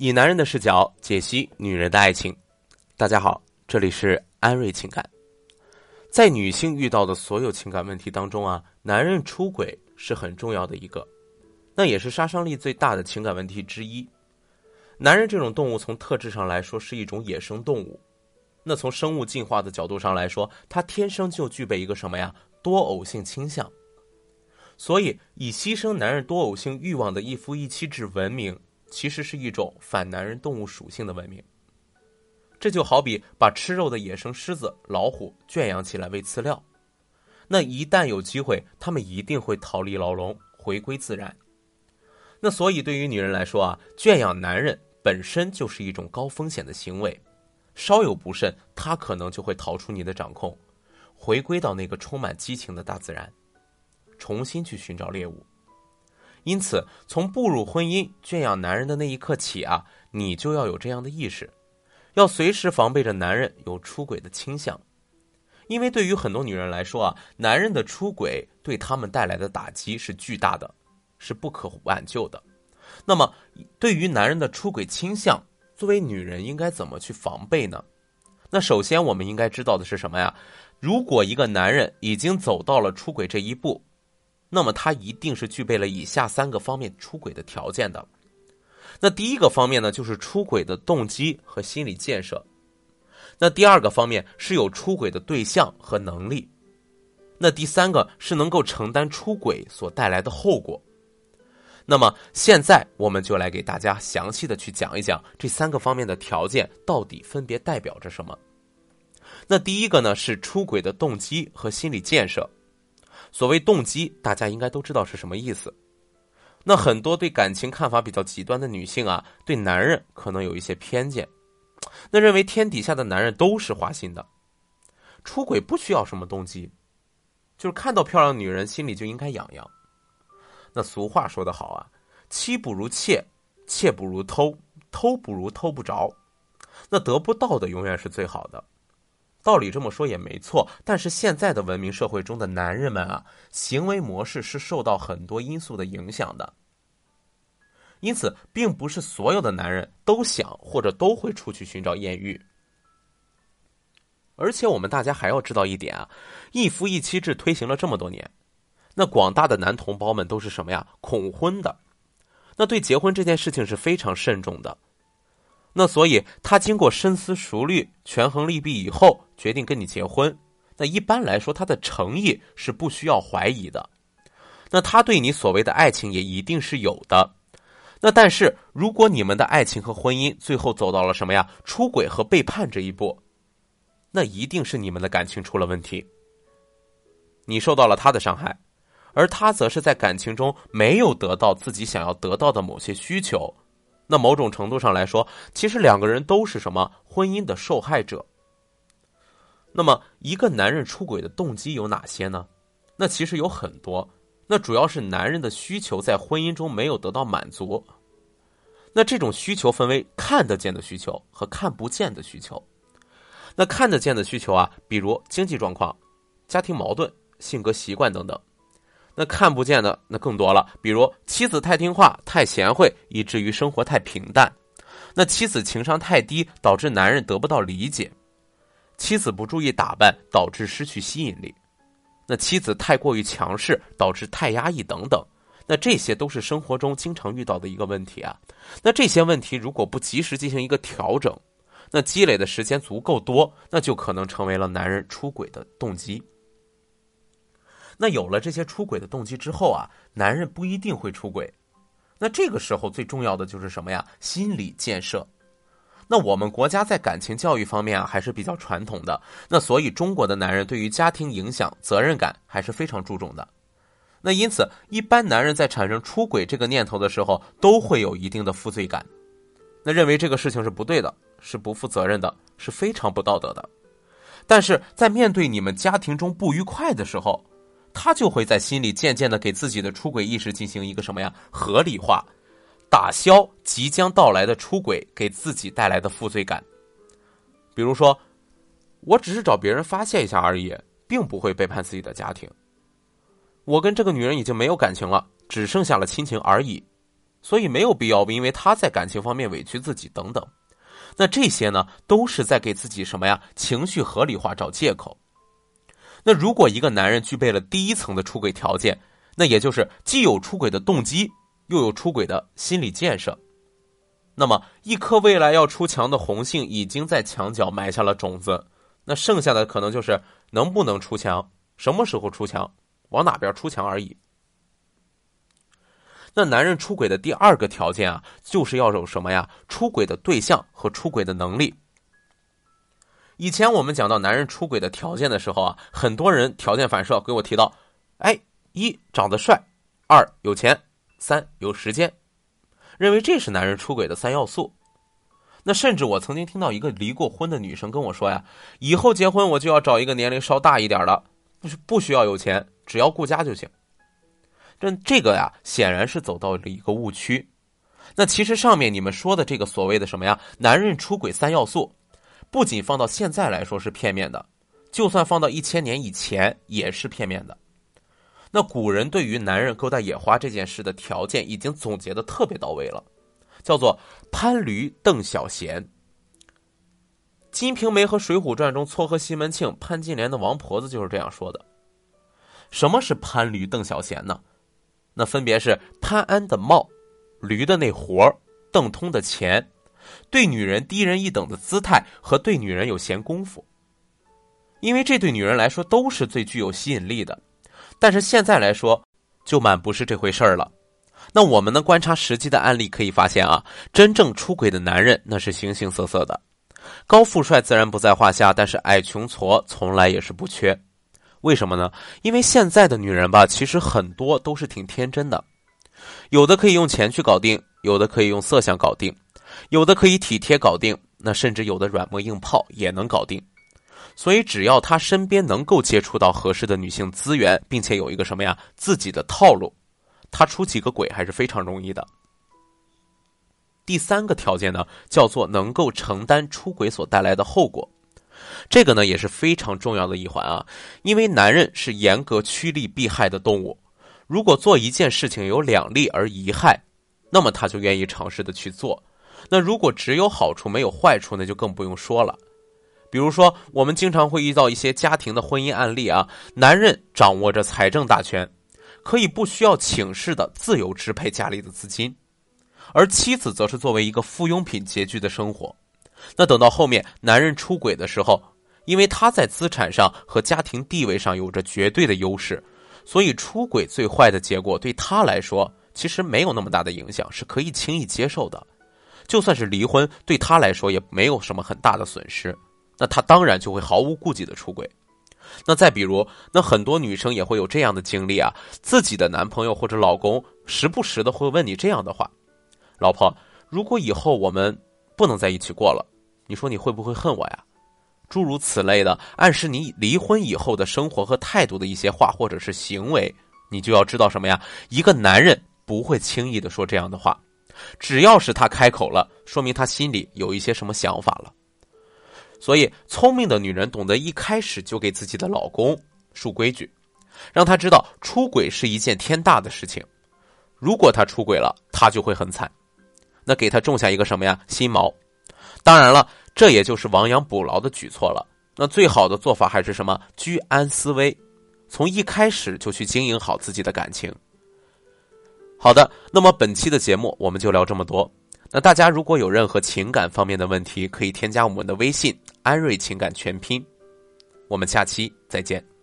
以男人的视角解析女人的爱情。大家好，这里是安瑞情感。在女性遇到的所有情感问题当中啊，男人出轨是很重要的一个，那也是杀伤力最大的情感问题之一。男人这种动物从特质上来说是一种野生动物，那从生物进化的角度上来说，它天生就具备一个什么呀？多偶性倾向。所以，以牺牲男人多偶性欲望的一夫一妻制文明。其实是一种反男人动物属性的文明。这就好比把吃肉的野生狮子、老虎圈养起来喂饲料，那一旦有机会，他们一定会逃离牢笼，回归自然。那所以，对于女人来说啊，圈养男人本身就是一种高风险的行为，稍有不慎，他可能就会逃出你的掌控，回归到那个充满激情的大自然，重新去寻找猎物。因此，从步入婚姻、圈养男人的那一刻起啊，你就要有这样的意识，要随时防备着男人有出轨的倾向。因为对于很多女人来说啊，男人的出轨对他们带来的打击是巨大的，是不可挽救的。那么，对于男人的出轨倾向，作为女人应该怎么去防备呢？那首先，我们应该知道的是什么呀？如果一个男人已经走到了出轨这一步，那么他一定是具备了以下三个方面出轨的条件的。那第一个方面呢，就是出轨的动机和心理建设；那第二个方面是有出轨的对象和能力；那第三个是能够承担出轨所带来的后果。那么现在我们就来给大家详细的去讲一讲这三个方面的条件到底分别代表着什么。那第一个呢是出轨的动机和心理建设。所谓动机，大家应该都知道是什么意思。那很多对感情看法比较极端的女性啊，对男人可能有一些偏见，那认为天底下的男人都是花心的，出轨不需要什么动机，就是看到漂亮女人心里就应该痒痒。那俗话说得好啊，妻不如妾，妾不如偷，偷不如偷不着，那得不到的永远是最好的。道理这么说也没错，但是现在的文明社会中的男人们啊，行为模式是受到很多因素的影响的，因此，并不是所有的男人都想或者都会出去寻找艳遇。而且，我们大家还要知道一点啊，一夫一妻制推行了这么多年，那广大的男同胞们都是什么呀？恐婚的，那对结婚这件事情是非常慎重的。那所以，他经过深思熟虑、权衡利弊以后，决定跟你结婚。那一般来说，他的诚意是不需要怀疑的。那他对你所谓的爱情也一定是有的。那但是，如果你们的爱情和婚姻最后走到了什么呀？出轨和背叛这一步，那一定是你们的感情出了问题。你受到了他的伤害，而他则是在感情中没有得到自己想要得到的某些需求。那某种程度上来说，其实两个人都是什么婚姻的受害者。那么，一个男人出轨的动机有哪些呢？那其实有很多。那主要是男人的需求在婚姻中没有得到满足。那这种需求分为看得见的需求和看不见的需求。那看得见的需求啊，比如经济状况、家庭矛盾、性格习惯等等。那看不见的那更多了，比如妻子太听话、太贤惠，以至于生活太平淡；那妻子情商太低，导致男人得不到理解；妻子不注意打扮，导致失去吸引力；那妻子太过于强势，导致太压抑等等。那这些都是生活中经常遇到的一个问题啊。那这些问题如果不及时进行一个调整，那积累的时间足够多，那就可能成为了男人出轨的动机。那有了这些出轨的动机之后啊，男人不一定会出轨。那这个时候最重要的就是什么呀？心理建设。那我们国家在感情教育方面啊还是比较传统的，那所以中国的男人对于家庭影响、责任感还是非常注重的。那因此，一般男人在产生出轨这个念头的时候，都会有一定的负罪感，那认为这个事情是不对的，是不负责任的，是非常不道德的。但是在面对你们家庭中不愉快的时候，他就会在心里渐渐的给自己的出轨意识进行一个什么呀合理化，打消即将到来的出轨给自己带来的负罪感。比如说，我只是找别人发泄一下而已，并不会背叛自己的家庭。我跟这个女人已经没有感情了，只剩下了亲情而已。所以没有必要因为他在感情方面委屈自己等等。那这些呢，都是在给自己什么呀？情绪合理化找借口。那如果一个男人具备了第一层的出轨条件，那也就是既有出轨的动机，又有出轨的心理建设，那么一颗未来要出墙的红杏已经在墙角埋下了种子。那剩下的可能就是能不能出墙，什么时候出墙，往哪边出墙而已。那男人出轨的第二个条件啊，就是要有什么呀？出轨的对象和出轨的能力。以前我们讲到男人出轨的条件的时候啊，很多人条件反射给我提到，哎，一长得帅，二有钱，三有时间，认为这是男人出轨的三要素。那甚至我曾经听到一个离过婚的女生跟我说呀，以后结婚我就要找一个年龄稍大一点的，不不需要有钱，只要顾家就行。这这个呀，显然是走到了一个误区。那其实上面你们说的这个所谓的什么呀，男人出轨三要素。不仅放到现在来说是片面的，就算放到一千年以前也是片面的。那古人对于男人勾搭野花这件事的条件已经总结的特别到位了，叫做潘驴邓小闲。《金瓶梅》和《水浒传》中撮合西门庆、潘金莲的王婆子就是这样说的。什么是潘驴邓小闲呢？那分别是潘安的貌，驴的那活邓通的钱。对女人低人一等的姿态和对女人有闲工夫，因为这对女人来说都是最具有吸引力的。但是现在来说，就满不是这回事儿了。那我们呢？观察实际的案例可以发现啊，真正出轨的男人那是形形色色的，高富帅自然不在话下，但是矮穷矬从来也是不缺。为什么呢？因为现在的女人吧，其实很多都是挺天真的，有的可以用钱去搞定，有的可以用色相搞定。有的可以体贴搞定，那甚至有的软磨硬泡也能搞定。所以只要他身边能够接触到合适的女性资源，并且有一个什么呀自己的套路，他出几个轨还是非常容易的。第三个条件呢，叫做能够承担出轨所带来的后果，这个呢也是非常重要的一环啊。因为男人是严格趋利避害的动物，如果做一件事情有两利而一害，那么他就愿意尝试的去做。那如果只有好处没有坏处，那就更不用说了。比如说，我们经常会遇到一些家庭的婚姻案例啊，男人掌握着财政大权，可以不需要请示的自由支配家里的资金，而妻子则是作为一个附庸品拮据的生活。那等到后面男人出轨的时候，因为他在资产上和家庭地位上有着绝对的优势，所以出轨最坏的结果对他来说其实没有那么大的影响，是可以轻易接受的。就算是离婚，对他来说也没有什么很大的损失，那他当然就会毫无顾忌的出轨。那再比如，那很多女生也会有这样的经历啊，自己的男朋友或者老公时不时的会问你这样的话：“老婆，如果以后我们不能在一起过了，你说你会不会恨我呀？”诸如此类的，暗示你离婚以后的生活和态度的一些话或者是行为，你就要知道什么呀？一个男人不会轻易的说这样的话。只要是他开口了，说明他心里有一些什么想法了。所以，聪明的女人懂得一开始就给自己的老公树规矩，让他知道出轨是一件天大的事情。如果他出轨了，他就会很惨。那给他种下一个什么呀？心锚。当然了，这也就是亡羊补牢的举措了。那最好的做法还是什么？居安思危，从一开始就去经营好自己的感情。好的，那么本期的节目我们就聊这么多。那大家如果有任何情感方面的问题，可以添加我们的微信“安瑞情感全拼”。我们下期再见。